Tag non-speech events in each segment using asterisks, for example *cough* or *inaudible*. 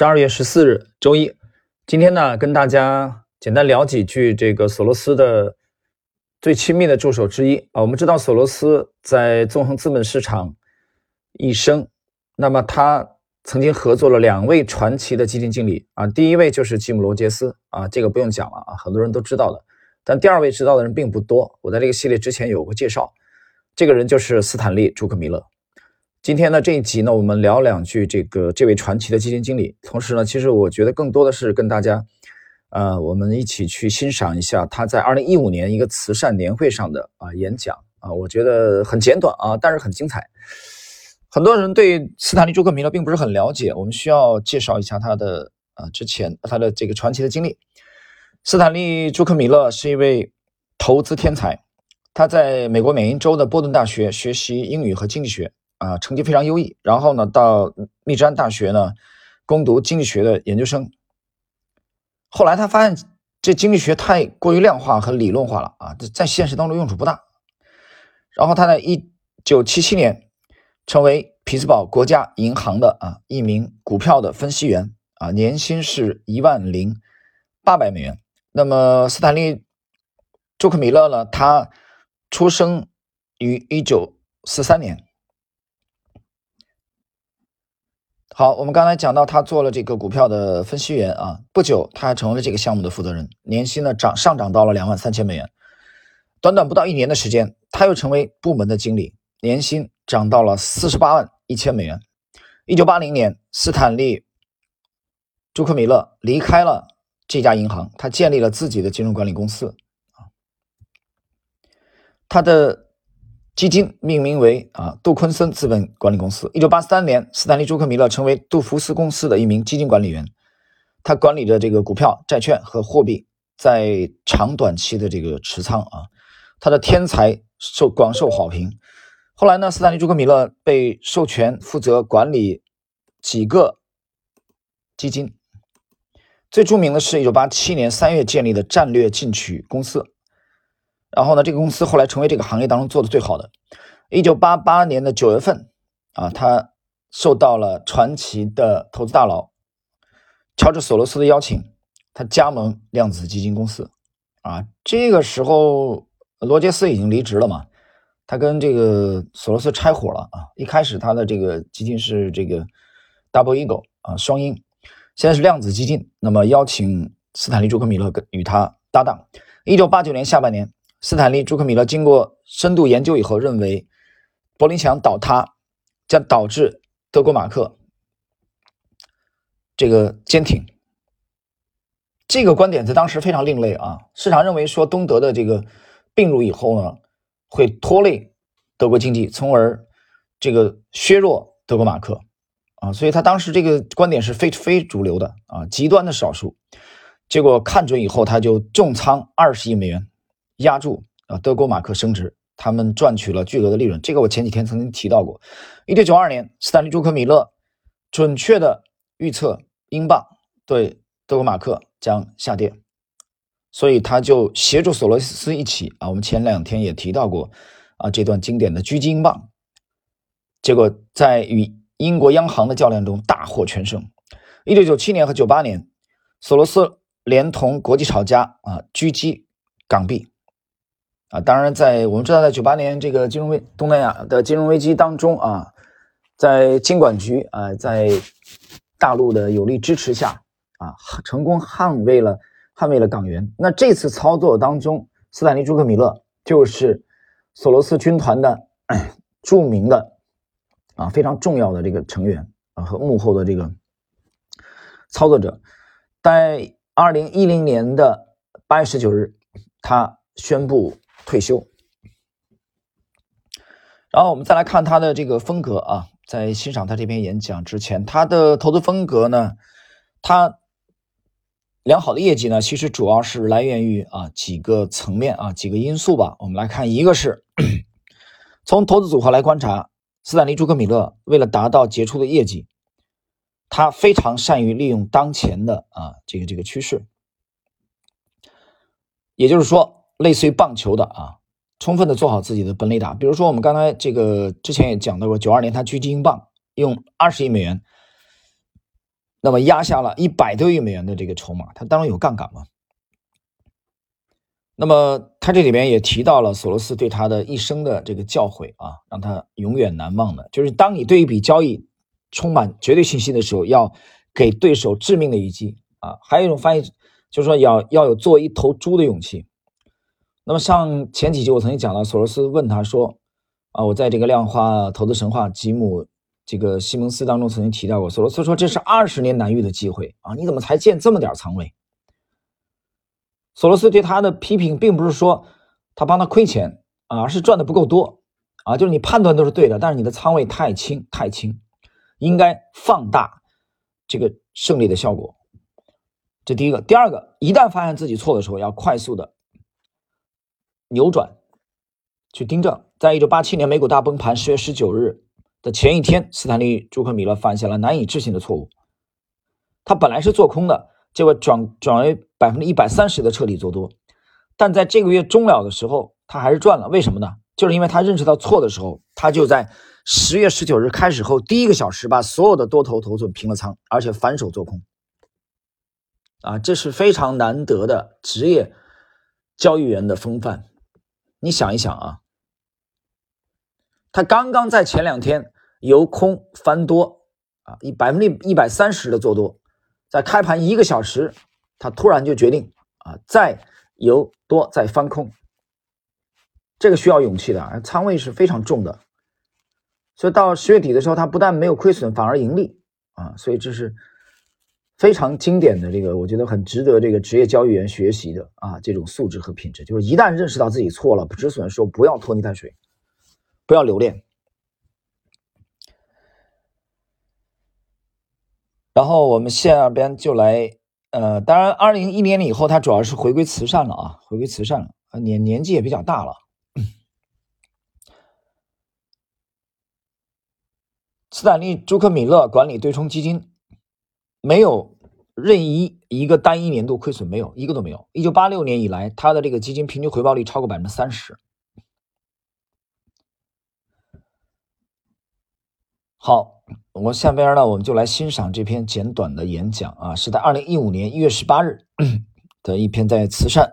十二月十四日，周一。今天呢，跟大家简单聊几句这个索罗斯的最亲密的助手之一啊。我们知道索罗斯在纵横资本市场一生，那么他曾经合作了两位传奇的基金经理啊。第一位就是吉姆·罗杰斯啊，这个不用讲了啊，很多人都知道的。但第二位知道的人并不多。我在这个系列之前有过介绍，这个人就是斯坦利·朱克米勒。今天呢这一集呢，我们聊两句这个这位传奇的基金经理。同时呢，其实我觉得更多的是跟大家，呃，我们一起去欣赏一下他在二零一五年一个慈善年会上的啊演讲啊，我觉得很简短啊，但是很精彩。很多人对斯坦利·朱克米勒并不是很了解，我们需要介绍一下他的啊之前他的这个传奇的经历。斯坦利·朱克米勒是一位投资天才，他在美国缅因州的波顿大学学习英语和经济学。啊，成绩非常优异，然后呢，到密芝安大学呢攻读经济学的研究生。后来他发现这经济学太过于量化和理论化了啊，在现实当中用处不大。然后他在一九七七年成为匹兹堡国家银行的啊一名股票的分析员啊，年薪是一万零八百美元。那么斯坦利·朱克米勒呢，他出生于一九四三年。好，我们刚才讲到他做了这个股票的分析员啊，不久他还成为了这个项目的负责人，年薪呢涨上涨到了两万三千美元。短短不到一年的时间，他又成为部门的经理，年薪涨到了四十八万一千美元。一九八零年，斯坦利·朱克米勒离开了这家银行，他建立了自己的金融管理公司，他的。基金命名为啊杜昆森资本管理公司。一九八三年，斯坦利·朱克米勒成为杜福斯公司的一名基金管理员，他管理着这个股票、债券和货币在长短期的这个持仓啊。他的天才受广受好评。后来呢，斯坦利·朱克米勒被授权负责管理几个基金，最著名的是一九八七年三月建立的战略进取公司。然后呢，这个公司后来成为这个行业当中做的最好的。一九八八年的九月份，啊，他受到了传奇的投资大佬乔治·索罗斯的邀请，他加盟量子基金公司。啊，这个时候罗杰斯已经离职了嘛，他跟这个索罗斯拆伙了啊。一开始他的这个基金是这个 Double Eagle 啊，双鹰，现在是量子基金。那么邀请斯坦利·朱克米勒跟与他搭档。一九八九年下半年。斯坦利·朱克米勒经过深度研究以后，认为柏林墙倒塌将导致德国马克这个坚挺。这个观点在当时非常另类啊！市场认为说东德的这个并入以后呢，会拖累德国经济，从而这个削弱德国马克啊，所以他当时这个观点是非非主流的啊，极端的少数。结果看准以后，他就重仓二十亿美元。压住啊，德国马克升值，他们赚取了巨额的利润。这个我前几天曾经提到过。一九九二年，斯坦利·朱克米勒准确的预测英镑对德国马克将下跌，所以他就协助索罗斯一起啊，我们前两天也提到过啊，这段经典的狙击英镑，结果在与英国央行的较量中大获全胜。一九九七年和九八年，索罗斯连同国际炒家啊狙击港币。啊，当然，在我们知道，在九八年这个金融危东南亚的金融危机当中啊，在金管局啊，在大陆的有力支持下啊，成功捍卫了捍卫了港元。那这次操作当中，斯坦利·朱克米勒就是索罗斯军团的著名的啊非常重要的这个成员啊和幕后的这个操作者。在二零一零年的八月十九日，他宣布。退休，然后我们再来看他的这个风格啊，在欣赏他这篇演讲之前，他的投资风格呢，他良好的业绩呢，其实主要是来源于啊几个层面啊几个因素吧。我们来看，一个是 *clears throat* 从投资组合来观察，斯坦利·朱克米勒为了达到杰出的业绩，他非常善于利用当前的啊这个这个趋势，也就是说。类似于棒球的啊，充分的做好自己的本垒打。比如说，我们刚才这个之前也讲到过，九二年他狙击英镑用二十亿美元那么压下了一百多亿美元的这个筹码，他当然有杠杆嘛。那么他这里边也提到了索罗斯对他的一生的这个教诲啊，让他永远难忘的，就是当你对一笔交易充满绝对信心的时候，要给对手致命的一击啊。还有一种翻译就是说要要有做一头猪的勇气。那么上前几集我曾经讲到，索罗斯问他说啊，我在这个量化投资神话吉姆这个西蒙斯当中曾经提到过，索罗斯说这是二十年难遇的机会啊，你怎么才建这么点仓位？索罗斯对他的批评，并不是说他帮他亏钱啊，而是赚的不够多啊。就是你判断都是对的，但是你的仓位太轻太轻，应该放大这个胜利的效果。这第一个，第二个，一旦发现自己错的时候，要快速的扭转，去盯着。在一九八七年美股大崩盘十月十九日的前一天，斯坦利·朱克米勒犯下了难以置信的错误，他本来是做空的。结果转转为百分之一百三十的彻底做多，但在这个月终了的时候，他还是赚了。为什么呢？就是因为他认识到错的时候，他就在十月十九日开始后第一个小时把所有的多头头寸平了仓，而且反手做空。啊，这是非常难得的职业交易员的风范。你想一想啊，他刚刚在前两天由空翻多啊，一百分之一百三十的做多。在开盘一个小时，他突然就决定啊，再由多再翻空，这个需要勇气的，仓位是非常重的，所以到十月底的时候，他不但没有亏损，反而盈利啊，所以这是非常经典的这个，我觉得很值得这个职业交易员学习的啊，这种素质和品质，就是一旦认识到自己错了，止损说不要拖泥带水，不要留恋。然后我们下边就来，呃，当然，二零一年以后，他主要是回归慈善了啊，回归慈善了，年年纪也比较大了。斯坦利·朱克米勒管理对冲基金，没有任意一个单一年度亏损，没有一个都没有。一九八六年以来，他的这个基金平均回报率超过百分之三十。好。我下边呢，我们就来欣赏这篇简短的演讲啊，是在二零一五年一月十八日的一篇在慈善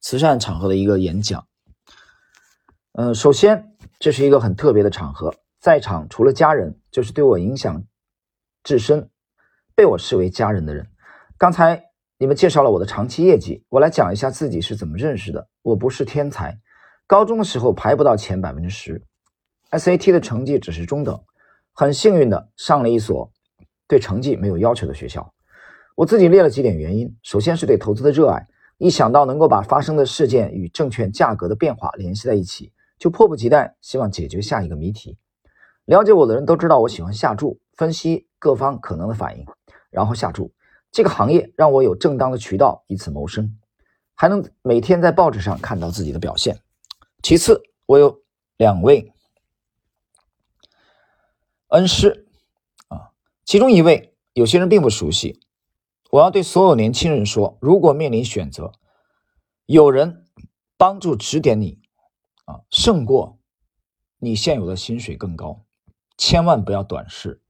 慈善场合的一个演讲。嗯，首先这是一个很特别的场合，在场除了家人，就是对我影响至深、被我视为家人的人。刚才你们介绍了我的长期业绩，我来讲一下自己是怎么认识的。我不是天才，高中的时候排不到前百分之十，SAT 的成绩只是中等。很幸运的上了一所对成绩没有要求的学校。我自己列了几点原因：首先是对投资的热爱，一想到能够把发生的事件与证券价格的变化联系在一起，就迫不及待希望解决下一个谜题。了解我的人都知道我喜欢下注，分析各方可能的反应，然后下注。这个行业让我有正当的渠道以此谋生，还能每天在报纸上看到自己的表现。其次，我有两位。恩师啊，其中一位有些人并不熟悉。我要对所有年轻人说：如果面临选择，有人帮助指点你啊，胜过你现有的薪水更高。千万不要短视。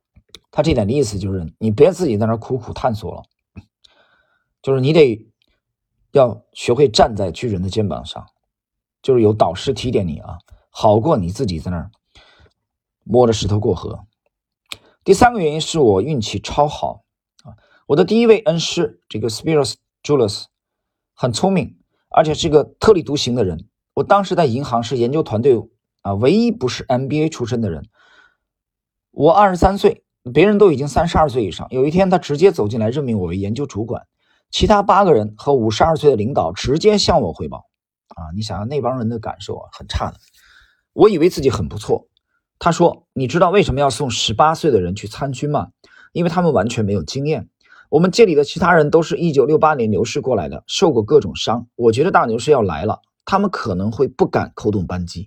他这点的意思就是，你别自己在那苦苦探索了，就是你得要学会站在巨人的肩膀上，就是有导师提点你啊，好过你自己在那儿摸着石头过河。第三个原因是我运气超好啊！我的第一位恩师这个 Spiros Julius 很聪明，而且是个特立独行的人。我当时在银行是研究团队啊唯一不是 MBA 出身的人。我二十三岁，别人都已经三十二岁以上。有一天，他直接走进来任命我为研究主管，其他八个人和五十二岁的领导直接向我汇报啊！你想想那帮人的感受啊，很差的。我以为自己很不错。他说：“你知道为什么要送十八岁的人去参军吗？因为他们完全没有经验。我们这里的其他人都是一九六八年牛市过来的，受过各种伤。我觉得大牛市要来了，他们可能会不敢扣动扳机。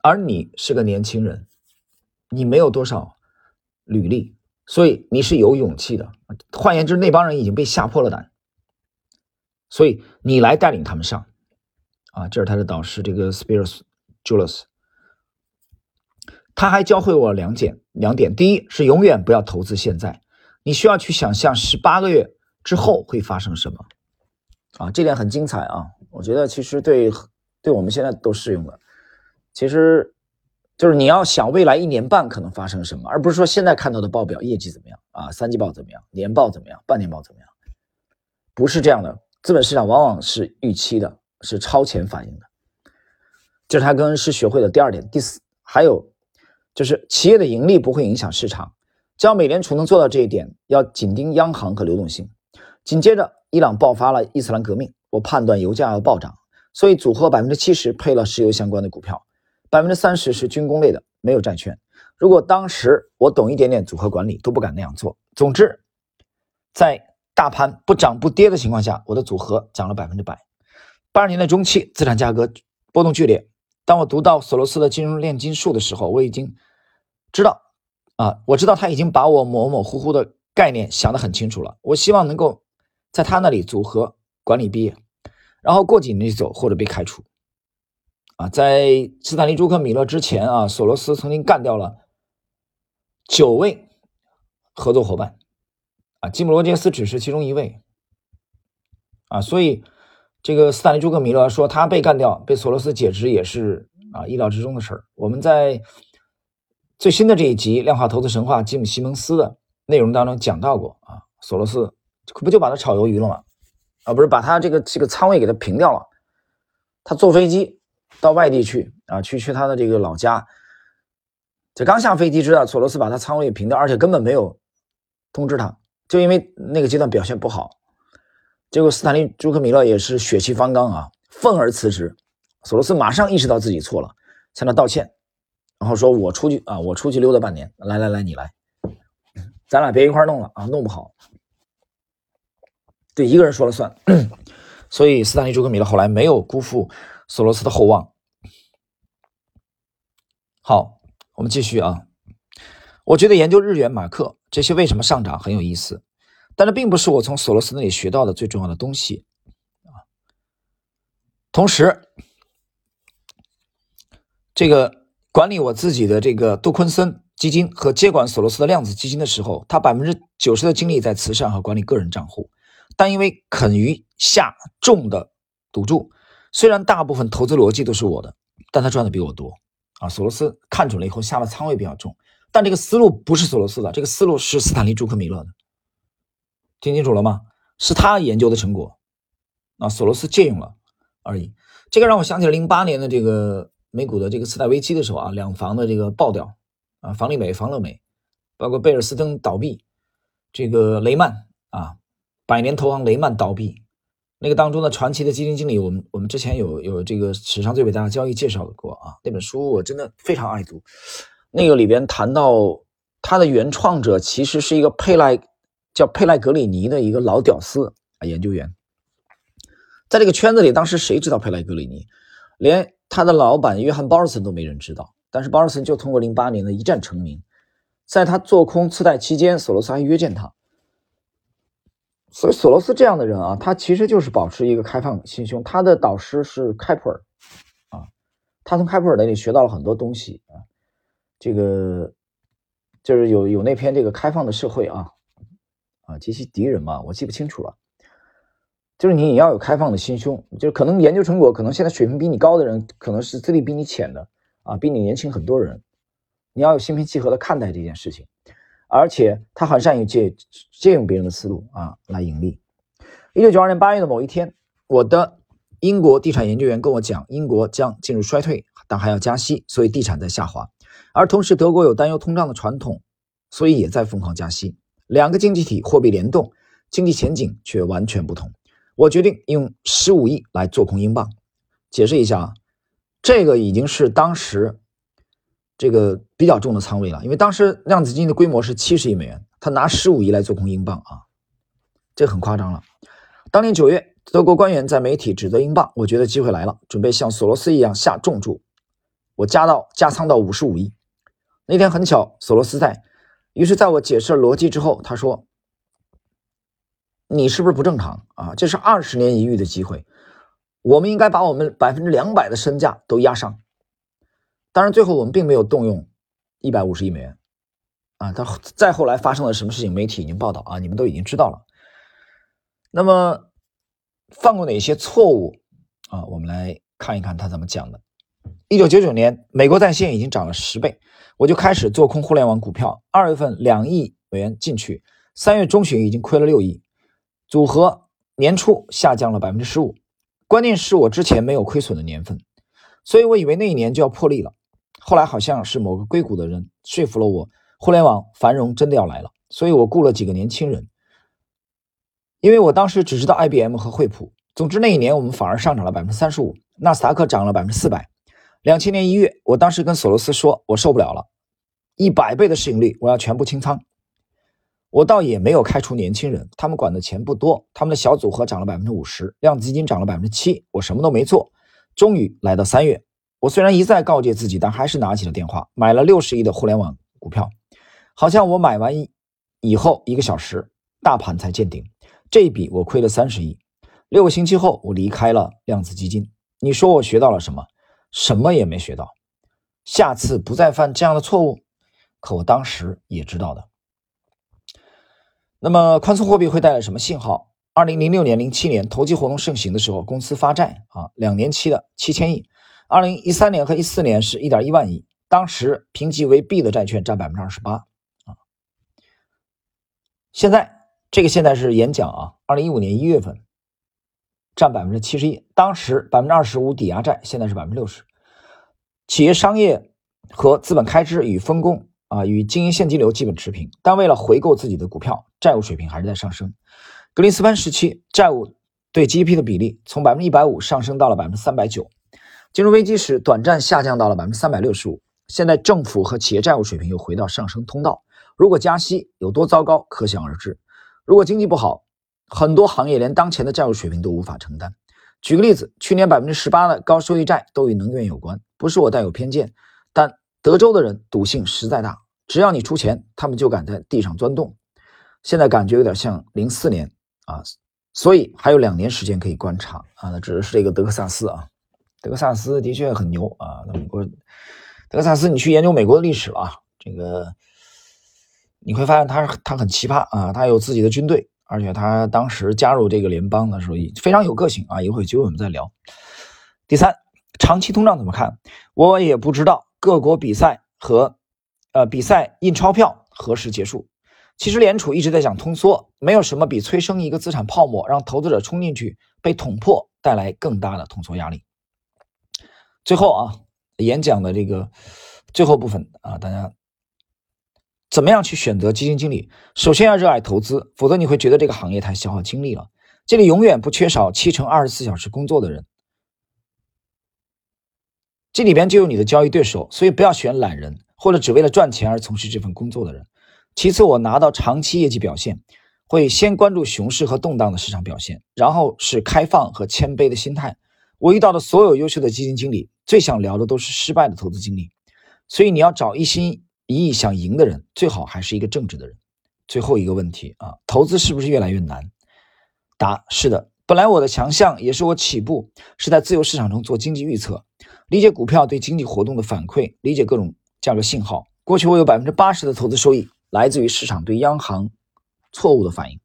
而你是个年轻人，你没有多少履历，所以你是有勇气的。换言之，那帮人已经被吓破了胆，所以你来带领他们上。啊，这是他的导师，这个 Spiros Julius。”他还教会我两点，两点。第一是永远不要投资现在，你需要去想象十八个月之后会发生什么啊？这点很精彩啊！我觉得其实对对我们现在都适用的。其实就是你要想未来一年半可能发生什么，而不是说现在看到的报表业绩怎么样啊，三季报怎么样，年报怎么样，半年报怎么样，不是这样的。资本市场往往是预期的，是超前反应的。这是他跟恩师学会的第二点。第四，还有就是企业的盈利不会影响市场。只要美联储能做到这一点，要紧盯央行和流动性。紧接着，伊朗爆发了伊斯兰革命，我判断油价要暴涨，所以组合百分之七十配了石油相关的股票，百分之三十是军工类的，没有债券。如果当时我懂一点点组合管理，都不敢那样做。总之，在大盘不涨不跌的情况下，我的组合涨了百分之百。八十年代中期，资产价格波动剧烈。当我读到索罗斯的《金融炼金术》的时候，我已经知道。啊，我知道他已经把我模模糊糊的概念想得很清楚了。我希望能够在他那里组合管理毕业，然后过几年就走或者被开除。啊，在斯坦利·朱克·米勒之前啊，索罗斯曾经干掉了九位合作伙伴，啊，吉姆·罗杰斯只是其中一位。啊，所以这个斯坦利·朱克·米勒说他被干掉、被索罗斯解职也是啊意料之中的事儿。我们在。最新的这一集《量化投资神话》吉姆·西蒙斯的内容当中讲到过啊，索罗斯不就把他炒鱿鱼了吗？啊，不是把他这个这个仓位给他平掉了。他坐飞机到外地去啊，去去他的这个老家。这刚下飞机知道索罗斯把他仓位平掉，而且根本没有通知他，就因为那个阶段表现不好。结果斯坦利·朱克米勒也是血气方刚啊，愤而辞职。索罗斯马上意识到自己错了，向他道歉。然后说：“我出去啊，我出去溜达半年。来来来，你来，咱俩别一块弄了啊，弄不好。对，一个人说了算。*coughs* 所以斯坦利·朱克米勒后来没有辜负索罗斯的厚望。好，我们继续啊。我觉得研究日元、马克这些为什么上涨很有意思，但这并不是我从索罗斯那里学到的最重要的东西啊。同时，这个。”管理我自己的这个杜昆森基金和接管索罗斯的量子基金的时候，他百分之九十的精力在慈善和管理个人账户，但因为肯于下重的赌注，虽然大部分投资逻辑都是我的，但他赚的比我多啊。索罗斯看准了以后下了仓位比较重，但这个思路不是索罗斯的，这个思路是斯坦利·朱克米勒的，听清楚了吗？是他研究的成果啊，索罗斯借用了而已。这个让我想起了零八年的这个。美股的这个次贷危机的时候啊，两房的这个爆掉啊，房利美、房乐美，包括贝尔斯登倒闭，这个雷曼啊，百年投行雷曼倒闭，那个当中的传奇的基金经理，我们我们之前有有这个史上最伟大的交易介绍过啊，那本书我真的非常爱读，那个里边谈到他的原创者其实是一个佩莱叫佩莱格里尼的一个老屌丝啊研究员，在这个圈子里，当时谁知道佩莱格里尼？连他的老板约翰·鲍尔森都没人知道，但是鲍尔森就通过零八年的一战成名。在他做空次贷期间，索罗斯还约见他。所以索罗斯这样的人啊，他其实就是保持一个开放心胸。他的导师是开普尔啊，他从开普尔那里学到了很多东西啊。这个就是有有那篇这个开放的社会啊啊及其敌人嘛，我记不清楚了。就是你也要有开放的心胸，就是可能研究成果，可能现在水平比你高的人，可能是资历比你浅的啊，比你年轻很多人，你要有心平气和的看待这件事情，而且他很善于借借用别人的思路啊来盈利。一九九二年八月的某一天，我的英国地产研究员跟我讲，英国将进入衰退，但还要加息，所以地产在下滑，而同时德国有担忧通胀的传统，所以也在疯狂加息。两个经济体货币联动，经济前景却完全不同。我决定用十五亿来做空英镑。解释一下啊，这个已经是当时这个比较重的仓位了，因为当时量子基金的规模是七十亿美元，他拿十五亿来做空英镑啊，这很夸张了。当年九月，德国官员在媒体指责英镑，我觉得机会来了，准备像索罗斯一样下重注，我加到加仓到五十五亿。那天很巧，索罗斯在，于是在我解释了逻辑之后，他说。你是不是不正常啊？这是二十年一遇的机会，我们应该把我们百分之两百的身价都压上。当然，最后我们并没有动用一百五十亿美元啊，他再后来发生了什么事情，媒体已经报道啊，你们都已经知道了。那么犯过哪些错误啊？我们来看一看他怎么讲的。一九九九年，美国在线已经涨了十倍，我就开始做空互联网股票。二月份两亿美元进去，三月中旬已经亏了六亿，组合年初下降了百分之十五。关键是我之前没有亏损的年份，所以我以为那一年就要破例了。后来好像是某个硅谷的人说服了我，互联网繁荣真的要来了，所以我雇了几个年轻人。因为我当时只知道 IBM 和惠普。总之那一年我们反而上涨了百分之三十五，纳斯达克涨了百分之四百。两千年一月，我当时跟索罗斯说，我受不了了，一百倍的市盈率，我要全部清仓。我倒也没有开除年轻人，他们管的钱不多，他们的小组合涨了百分之五十，量子基金涨了百分之七，我什么都没做。终于来到三月，我虽然一再告诫自己，但还是拿起了电话，买了六十亿的互联网股票。好像我买完以后一个小时，大盘才见顶，这一笔我亏了三十亿。六个星期后，我离开了量子基金。你说我学到了什么？什么也没学到，下次不再犯这样的错误。可我当时也知道的。那么，宽松货币会带来什么信号？二零零六年、零七年投机活动盛行的时候，公司发债啊，两年期的七千亿。二零一三年和一四年是一点一万亿，当时评级为 B 的债券占百分之二十八啊。现在这个现在是演讲啊，二零一五年一月份。占百分之七十一，当时百分之二十五抵押债，现在是百分之六十。企业商业和资本开支与分工啊，与经营现金流基本持平，但为了回购自己的股票，债务水平还是在上升。格林斯潘时期，债务对 GDP 的比例从百分之一百五上升到了百分之三百九。金融危机时，短暂下降到了百分之三百六十五。现在政府和企业债务水平又回到上升通道。如果加息有多糟糕，可想而知。如果经济不好，很多行业连当前的债务水平都无法承担。举个例子，去年百分之十八的高收益债都与能源有关。不是我带有偏见，但德州的人赌性实在大，只要你出钱，他们就敢在地上钻洞。现在感觉有点像零四年啊，所以还有两年时间可以观察啊。那指的是这个德克萨斯啊，德克萨斯的确很牛啊。那美国德克萨斯，你去研究美国的历史啊，这个你会发现他他很奇葩啊，他有自己的军队。而且他当时加入这个联邦的时候也，非常有个性啊。一会儿有机会我们再聊。第三，长期通胀怎么看？我也不知道各国比赛和呃比赛印钞票何时结束。其实联储一直在讲通缩，没有什么比催生一个资产泡沫，让投资者冲进去被捅破，带来更大的通缩压力。最后啊，演讲的这个最后部分啊，大家。怎么样去选择基金经理？首先要热爱投资，否则你会觉得这个行业太消耗精力了。这里永远不缺少七乘二十四小时工作的人，这里边就有你的交易对手，所以不要选懒人或者只为了赚钱而从事这份工作的人。其次，我拿到长期业绩表现，会先关注熊市和动荡的市场表现，然后是开放和谦卑的心态。我遇到的所有优秀的基金经理，最想聊的都是失败的投资经历，所以你要找一心。一意想赢的人，最好还是一个正直的人。最后一个问题啊，投资是不是越来越难？答：是的。本来我的强项也是我起步是在自由市场中做经济预测，理解股票对经济活动的反馈，理解各种价格信号。过去我有百分之八十的投资收益来自于市场对央行错误的反应。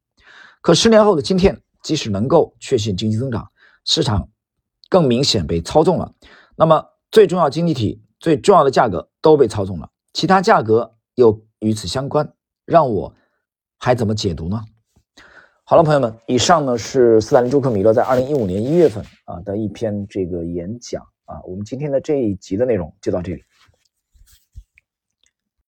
可十年后的今天，即使能够确信经济增长，市场更明显被操纵了。那么最重要经济体最重要的价格都被操纵了。其他价格又与此相关，让我还怎么解读呢？好了，朋友们，以上呢是斯坦林·朱克米勒在二零一五年一月份啊的一篇这个演讲啊，我们今天的这一集的内容就到这里。